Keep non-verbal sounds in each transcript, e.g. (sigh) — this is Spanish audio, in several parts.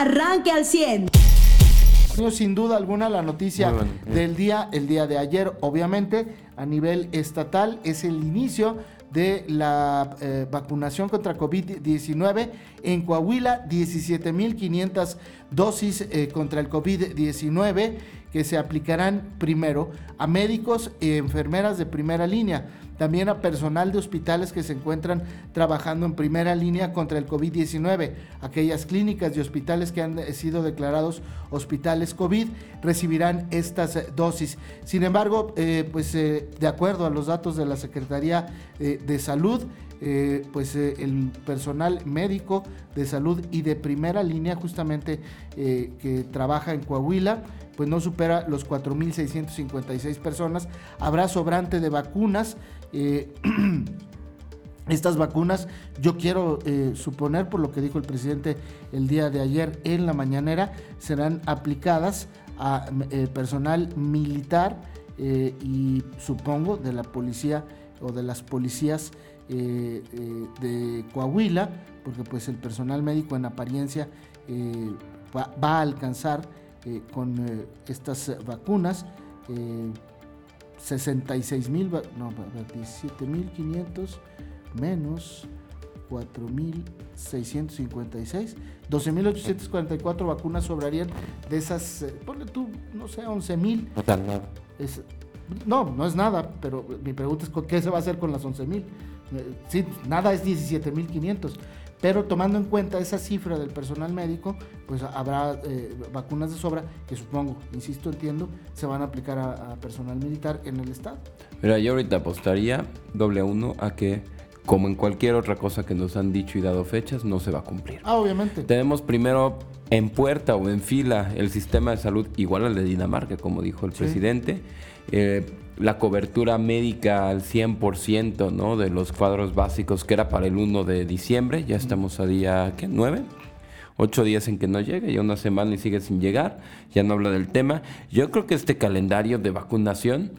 arranque al 100. Sin duda alguna la noticia del día, el día de ayer, obviamente a nivel estatal, es el inicio de la eh, vacunación contra COVID-19. En Coahuila, 17.500 dosis eh, contra el COVID-19 que se aplicarán primero a médicos y enfermeras de primera línea también a personal de hospitales que se encuentran trabajando en primera línea contra el COVID-19. Aquellas clínicas y hospitales que han sido declarados hospitales COVID recibirán estas dosis. Sin embargo, eh, pues eh, de acuerdo a los datos de la Secretaría eh, de Salud, pues el personal médico de salud y de primera línea justamente que trabaja en Coahuila, pues no supera los 4.656 personas. Habrá sobrante de vacunas eh, (clears throat) estas vacunas, yo quiero eh, suponer, por lo que dijo el presidente el día de ayer en la mañanera, serán aplicadas a eh, personal militar y supongo de la policía o de las policías de Coahuila, porque pues el personal médico en apariencia va, va, a alcanzar con estas vacunas 66 mil, no, 17 mil 500 menos 4.656, 12.844 vacunas sobrarían de esas, eh, ponle tú, no sé, 11.000. No nada. no, no es nada, pero mi pregunta es ¿qué se va a hacer con las 11.000? Eh, sí, nada es 17.500. Pero tomando en cuenta esa cifra del personal médico, pues habrá eh, vacunas de sobra que supongo, insisto, entiendo, se van a aplicar a, personal militar en el Estado. Mira, yo ahorita apostaría doble uno a que, como en cualquier otra cosa que nos han dicho y dado fechas, no se va a cumplir. Ah, obviamente. Tenemos primero en puerta o en fila el sistema de salud igual al de Dinamarca, como dijo el presidente. Eh, la cobertura médica al 100% ¿no? de los cuadros básicos que era para el 1 de diciembre. Ya estamos a día ¿qué? 9. Ocho días en que no llegue, ya una semana y sigue sin llegar, ya no habla del tema. Yo creo que este calendario de vacunación,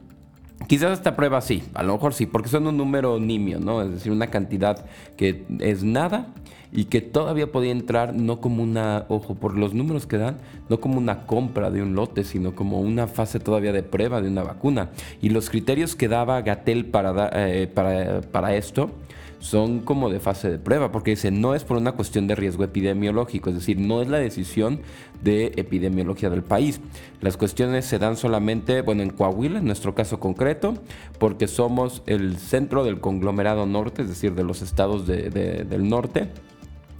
quizás esta prueba sí, a lo mejor sí, porque son un número nimio, ¿no? Es decir, una cantidad que es nada y que todavía podía entrar no como una, ojo, por los números que dan, no como una compra de un lote, sino como una fase todavía de prueba de una vacuna. Y los criterios que daba Gatel para, eh, para, para esto son como de fase de prueba, porque dice, no es por una cuestión de riesgo epidemiológico, es decir, no es la decisión de epidemiología del país. Las cuestiones se dan solamente, bueno, en Coahuila, en nuestro caso concreto, porque somos el centro del conglomerado norte, es decir, de los estados del norte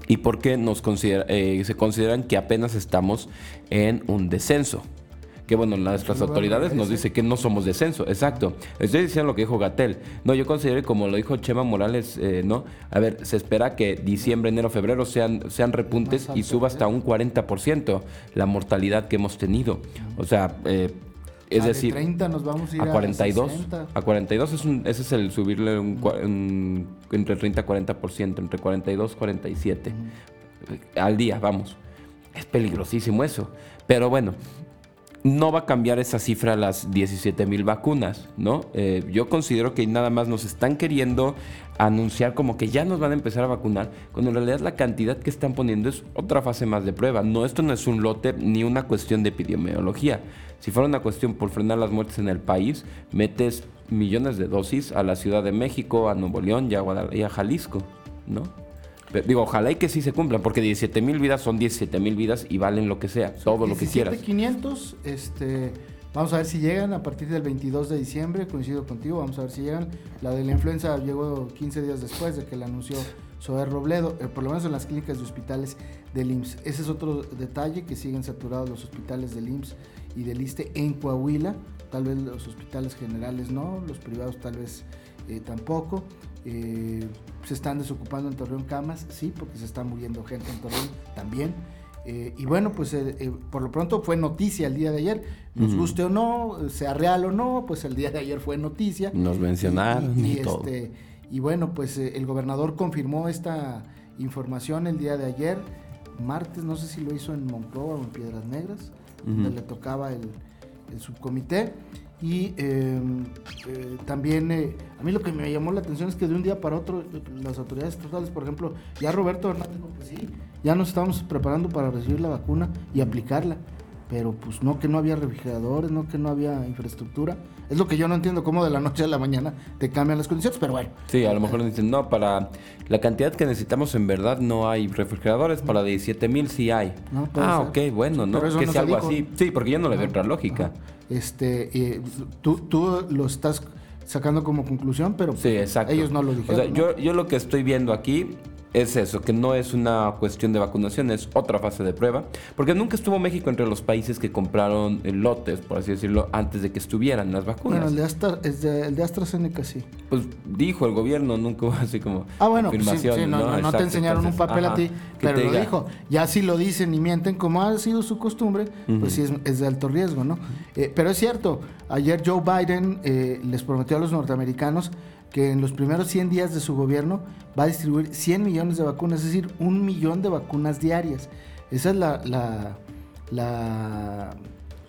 y porque eh, se consideran que apenas estamos en un descenso. Que bueno, nuestras autoridades nos dicen que no somos descenso, exacto. Estoy diciendo lo que dijo Gatel. No, yo considero, como lo dijo Chema Morales, eh, ¿no? A ver, se espera que diciembre, enero, febrero sean, sean repuntes y suba hasta un 40% la mortalidad que hemos tenido. O sea, eh, es a decir, 30 nos vamos a, ir a 42. A, 42 es un, ese es el subirle un, entre 30 y 40%, entre 42 y 47 al día, vamos. Es peligrosísimo eso. Pero bueno, no va a cambiar esa cifra a las 17 mil vacunas, ¿no? Eh, yo considero que nada más nos están queriendo anunciar como que ya nos van a empezar a vacunar, cuando en realidad la cantidad que están poniendo es otra fase más de prueba. No, esto no es un lote ni una cuestión de epidemiología. Si fuera una cuestión por frenar las muertes en el país, metes millones de dosis a la Ciudad de México, a Nuevo León y a, Jalisco, ¿no? Digo, ojalá y que sí se cumplan, porque 17 mil vidas son 17 mil vidas y valen lo que sea, todo lo que quieras. 500, este, vamos a ver si llegan a partir del 22 de diciembre, coincido contigo, vamos a ver si llegan. La de la influenza llegó 15 días después de que la anunció Sober Robledo, eh, por lo menos en las clínicas de hospitales del IMSS. Ese es otro detalle, que siguen saturados los hospitales del IMSS y del ISTE en Coahuila. Tal vez los hospitales generales no, los privados tal vez eh, tampoco. Eh, se están desocupando en Torreón camas, sí, porque se está muriendo gente en Torreón también. Eh, y bueno, pues por lo pronto fue noticia el día de ayer. Nos guste o no, sea real o no, pues el día de ayer fue noticia. Nos mencionaron y, todo. Este, y bueno, pues el gobernador confirmó esta información el día de ayer, martes, no sé si lo hizo en Monclova o en Piedras Negras donde le tocaba el, subcomité. Y em, eh, también, eh, a mí lo que me llamó la atención es que de un día para otro, las autoridades estatales, por ejemplo, ya Roberto Hernández dijo que sí, ya nos estamos preparando para recibir la vacuna y aplicarla. Pero pues no que no había refrigeradores, no que no había infraestructura. Es lo que yo no entiendo, cómo de la noche a la mañana te cambian las condiciones, pero bueno. Sí, a lo mejor dicen, no, para la cantidad que necesitamos en verdad no hay refrigeradores, para 17 mil sí hay. ah, ok, bueno, ¿no? Que sea algo así. Sí, porque yo no le veo otra lógica. Este, eh, tú, tú lo estás sacando como conclusión, pero sí, exacto. ellos no lo dijeron. O sea, yo, yo lo que estoy viendo aquí es eso, que no es una cuestión de vacunación, es otra fase de prueba, porque nunca estuvo México entre los países que compraron lotes, por así decirlo, antes de que estuvieran las vacunas. Bueno, el de, el de AstraZeneca sí. Pues dijo el gobierno, nunca hubo así como ah, bueno, pues confirmación. no, no, te enseñaron un papel a ti, pero lo dijo. Ya si lo dicen y mienten, como ha sido su costumbre, pues sí es, de alto riesgo, ¿no? Eh, pero es cierto, ayer Joe Biden eh, les prometió a los norteamericanos que en los primeros 100 días de su gobierno va a distribuir 100 millones de vacunas, es decir, un millón de vacunas diarias. Esa es la, la,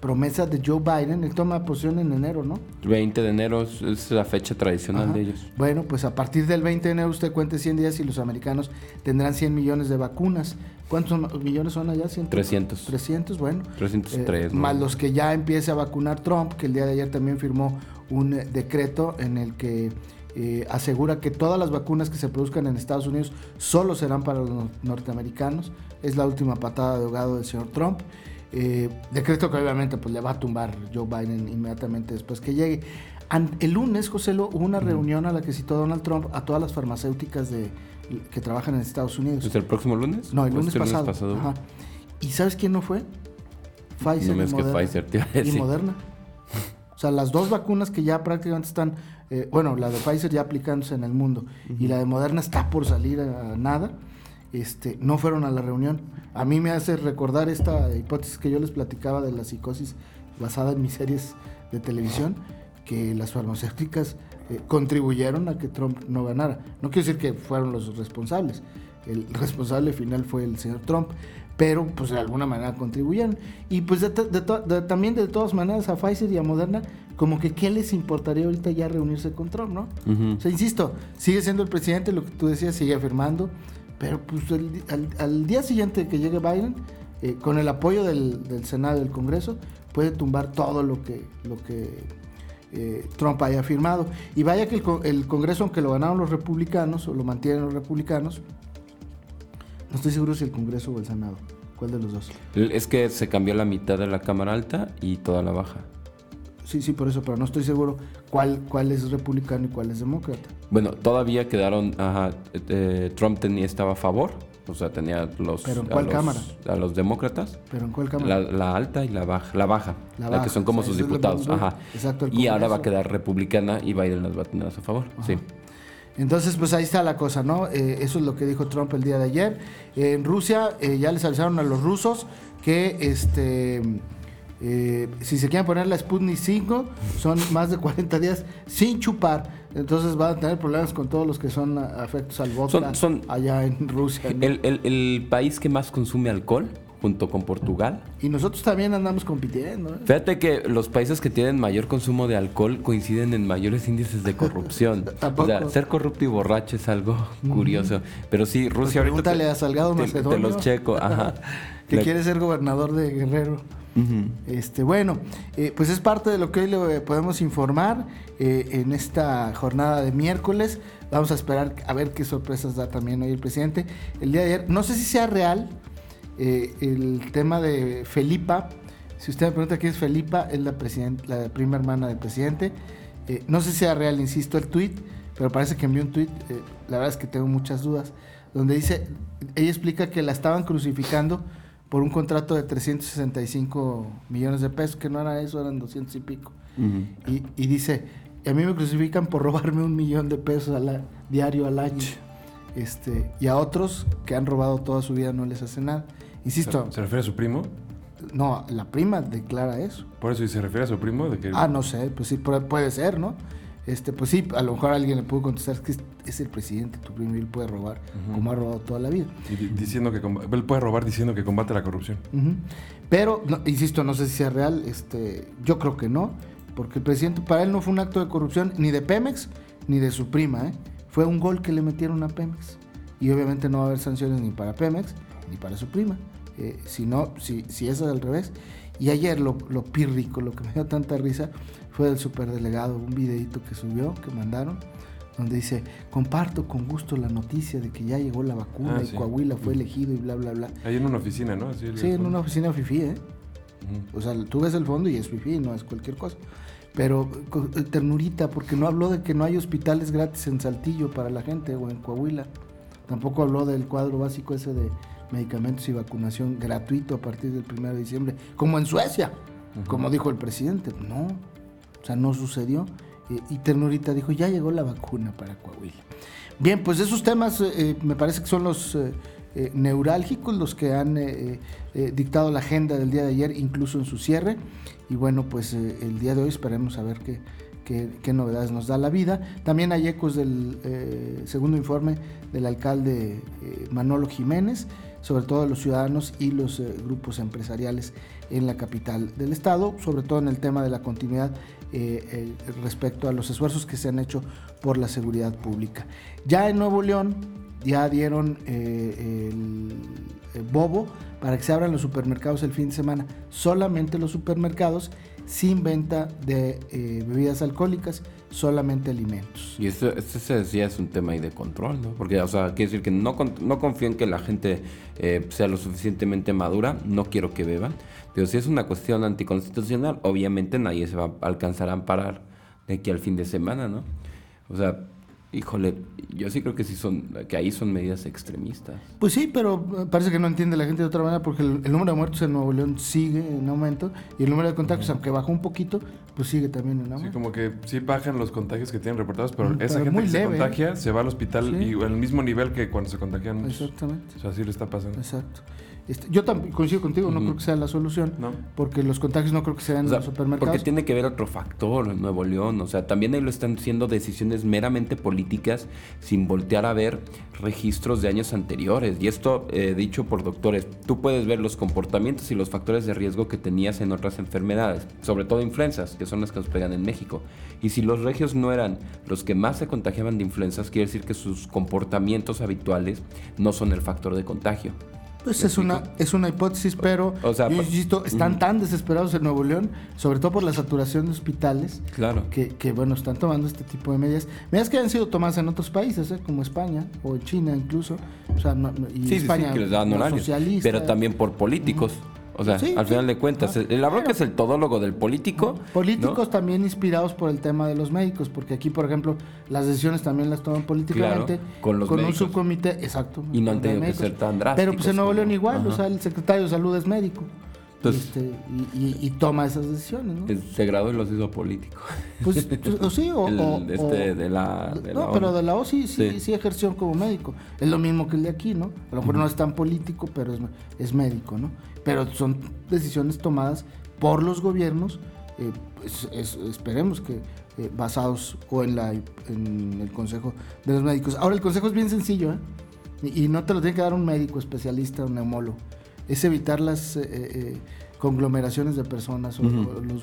promesa de Joe Biden. Él toma posición en enero, ¿no? 20 de enero es la fecha tradicional de ellos. Bueno, pues a partir del 20 de enero usted cuente 100 días y los americanos tendrán 100 millones de vacunas. ¿Cuántos millones son allá? 300. 300, bueno. 303. Eh, más los que ya empiece a vacunar Trump, que el día de ayer también firmó un eh, decreto en el que eh, asegura que todas las vacunas que se produzcan en Estados Unidos solo serán para los norteamericanos. Es la última patada de ahogado del señor Trump. Eh, decreto que obviamente pues, le va a tumbar Joe Biden inmediatamente después que llegue. el lunes, José, hubo una reunión a la que citó Donald Trump a todas las farmacéuticas de, que trabajan en Estados Unidos. ¿Es el próximo lunes? No, el lunes este pasado. ¿Y sabes quién no fue? Pfizer, y, Moderna. y Moderna. (laughs) O sea, las dos vacunas que ya prácticamente están eh, bueno, la de Pfizer ya aplicándose en el mundo. Y la de Moderna está por salir a, nada, este, no fueron a la reunión. A mí me hace recordar esta hipótesis que yo les platicaba de la psicosis basada en mis series de televisión, que las farmacéuticas eh, contribuyeron a que Trump no ganara. No quiero decir que fueron los responsables, el responsable final fue el señor Trump, pero pues de alguna manera contribuyeron. Y pues también de todas maneras a Pfizer y a Moderna como que qué les importaría ahorita ya reunirse con Trump, ¿no? O sea, insisto, sigue siendo el presidente, lo que tú decías, sigue afirmando, pero pues al, día siguiente que llegue Biden, eh, con el apoyo del, Senado y del Congreso, puede tumbar todo lo que, lo que eh, Trump haya firmado. Y vaya que el, el, Congreso, aunque lo ganaron los republicanos, o lo mantienen los republicanos, no estoy seguro si el Congreso o el Senado. ¿Cuál de los dos? Es que se cambió la mitad de la Cámara Alta y toda la baja. Sí, sí, por eso, pero no estoy seguro cuál, cuál es republicano y cuál es demócrata. Bueno, todavía quedaron, ajá, eh, Trump tenía, estaba a favor, o sea, tenía los... ¿Pero en cuál cámara? A los demócratas. ¿Pero en cuál cámara? La, alta y la baja, la baja, la, que son como sus diputados, ajá. Exacto. y ahora va a quedar republicana y Biden las va a tener a su favor, sí. Entonces, pues ahí está la cosa, ¿no? Eh, eso es lo que dijo Trump el día de ayer. en Rusia eh, ya les avisaron a los rusos que este eh, si se quieren poner la Sputnik 5, son más de 40 días sin chupar. Entonces van a tener problemas con todos los que son afectos al vodka son, allá en Rusia. El, país que más consume alcohol junto con Portugal. Y nosotros también andamos compitiendo. ¿eh? Fíjate que los países que tienen mayor consumo de alcohol coinciden en mayores índices de corrupción. (laughs) o sea, ser corrupto y borracho es algo curioso. Pero sí, Rusia pues Pregúntale a Salgado Macedonio. los checo, (laughs) ajá. que quiere ser gobernador de Guerrero. Este, bueno, eh, pues es parte de lo que hoy le podemos informar eh, en esta jornada de miércoles. Vamos a esperar a ver qué sorpresas da también hoy el presidente. El día de ayer, no sé si sea real eh, el tema de Felipa. Si usted me pregunta quién es Felipa, es la, la prima hermana del presidente. no sé si sea real, insisto, el tweet, pero parece que envió un tweet. la verdad es que tengo muchas dudas. Donde dice, ella explica que la estaban crucificando por un contrato de 365 millones de pesos, que no era eso, eran 200 y pico. y, dice, a mí me crucifican por robarme un millón de pesos diario al año. Este, y a otros que han robado toda su vida no les hace nada. Insisto. ¿Se, refiere a su primo? No, la prima declara eso. Por eso, ¿y se refiere a su primo? De que... Ah, no sé, pues sí, puede ser, ¿no? Este, pues sí, a lo mejor alguien le pudo contestar que es el presidente, tu primo, él puede robar, como ha robado toda la vida. Y diciendo que él puede robar diciendo que combate la corrupción. Pero, insisto, no sé si sea real, este, yo creo que no, porque el presidente para él no fue un acto de corrupción ni de Pemex ni de su prima, ¿eh? fue un gol que le metieron a Pemex. Y obviamente no va a haber sanciones ni para Pemex ni para su prima. Eh, si no, si, si eso es al revés. Y ayer lo, lo pírrico, lo que (laughs) me dio tanta risa, fue del superdelegado, un videito que subió, que mandaron, donde dice, comparto con gusto la noticia de que ya llegó la vacuna Ah, y sí. Coahuila fue elegido y bla, bla, bla. Ahí en una oficina, ¿no? Así Sí, en una oficina FIFI, ¿eh? O sea, tú ves el fondo y es FIFI, no es cualquier cosa. Pero eh, ternurita, porque no habló de que no hay hospitales gratis en Saltillo para la gente o en Coahuila. Tampoco habló del cuadro básico ese de medicamentos y vacunación gratuito a partir del 1 de diciembre, como en Suecia, como dijo el presidente. No, o sea, no sucedió. Eh, y Ternurita dijo, ya llegó la vacuna para Coahuila. Bien, pues esos temas eh, eh, me parece que son los eh, eh, neurálgicos, los que han dictado la agenda del día de ayer, incluso en su cierre. Y bueno, pues el día de hoy esperemos a ver qué, qué, novedades nos da la vida. También hay ecos del eh, segundo informe del alcalde eh, Manolo Jiménez, sobre todo los ciudadanos y los eh, grupos empresariales en la capital del estado, sobre todo en el tema de la continuidad respecto a los esfuerzos que se han hecho por la seguridad pública. Ya en Nuevo León ya dieron el bobo para que se abran los supermercados el fin de semana, solamente los supermercados sin venta de eh, bebidas alcohólicas, solamente alimentos. Y esto, esto se decía es un tema ahí de control, ¿no? Porque, o sea, quiere decir que no, no confío en que la gente eh, sea lo suficientemente madura, no quiero que beban. Pero si es una cuestión anticonstitucional, obviamente nadie se va a alcanzar a amparar de aquí al fin de semana, ¿no? O sea, híjole, yo sí creo que sí son, que ahí son medidas extremistas. Pues sí, pero eh, parece que no entiende la gente de otra manera porque el, el número de muertos en Nuevo León sigue en aumento y el número de contagios, aunque bajó un poquito, pues sigue también en Sí, aumento. como que sí bajan los contagios que tienen reportados, pero Mm, esa pero gente muy que se ¿eh? contagia se va al hospital Sí. y al mismo nivel que cuando se contagian. Exactamente. O sea, así le está pasando. Exacto. Este, yo también coincido contigo, no creo que sea la solución, ¿No? porque los contagios no creo que sean O sea, en los supermercados. porque tiene que ver otro factor en Nuevo León. O sea, también ahí lo están haciendo decisiones meramente políticas sin voltear a ver registros de años anteriores. Y esto eh, dicho por doctores, tú puedes ver los comportamientos y los factores de riesgo que tenías en otras enfermedades, sobre todo influencias, que son las que nos pegan en México. Y si los regios no eran los que más se contagiaban de influencias, quiere decir que sus comportamientos habituales no son el factor de contagio. Pues ¿Me es una, es una hipótesis, pero O sea, yo insisto, están tan desesperados en Nuevo León, sobre todo por la saturación de hospitales, Claro. que, que, bueno, están tomando este tipo de medidas. Medidas que han sido tomadas en otros países, ¿eh? como España o China incluso. O sea, no- y Sí, sí, sí, España que les dan no socialista. Pero también por políticos. O sea, Sí, al sí. final de cuentas, el, la bronca claro. es el todólogo del político. Políticos ¿no? también inspirados por el tema de los médicos, porque aquí, por ejemplo, las decisiones también las toman políticamente. Claro, con los un médicos. subcomité, exacto. Y no han tenido que ser tan drásticos Pero pues en Nuevo León igual, o sea, el secretario de salud es médico. Entonces- Este, y, y- y toma esas decisiones, ¿no? Se graduó y los hizo político. Pues, pues, o sí, o, (laughs) El- o- este de la- de no, la pero de la O sí, sí, Sí. sí ejerció como médico. Es lo mismo que el de aquí, ¿no? A lo mejor no es tan político, pero es, es médico, ¿no? Pero son decisiones tomadas por los gobiernos, eh, pues, es- esperemos que eh, basados o en, la, en el consejo de los médicos. Ahora, el consejo es bien sencillo, ¿eh? Y, y no te lo tiene que dar un médico especialista, un neumólogo. Es evitar las eh, eh, conglomeraciones de personas o, los,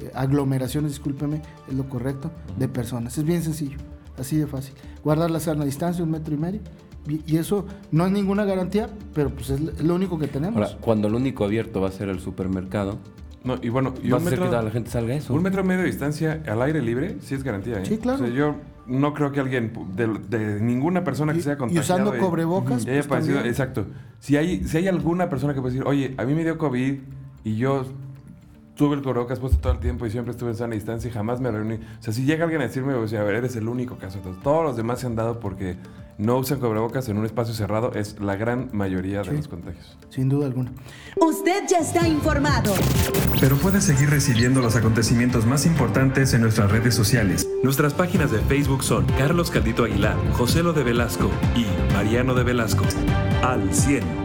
eh, aglomeraciones, discúlpeme, es lo correcto, de personas. Es bien sencillo, así de fácil. Guardar la sana distancia, un metro y medio. Y y eso no es ninguna garantía, pero pues es es lo único que tenemos. Ahora, cuando el único abierto va a ser el supermercado, No, y bueno, y vas un a hacer que metro, toda la gente salga eso. un metro y medio de distancia al aire libre sí es garantía, ¿eh? Sí, claro. O sea, yo no creo que alguien, de, de ninguna persona que Y- sea y contagiado... usando cubrebocas, y haya pues, exacto. Si hay, si hay alguna persona que puede decir, oye, a mí me dio COVID y yo tuve el cubrebocas puesto todo el tiempo y siempre estuve en sana distancia y jamás me reuní. O sea, si llega alguien a decirme, o sea, a ver, eres el único caso. Entonces, todos los demás se han dado porque no usan cubrebocas en un espacio cerrado. Es la gran mayoría de Sí. los contagios. Sin duda alguna. Usted ya está informado. Pero puedes seguir recibiendo los acontecimientos más importantes en nuestras redes sociales. Nuestras páginas de Facebook son Carlos Caldito Aguilar, José Lo de Velasco y Mariano de Velasco. Al 100.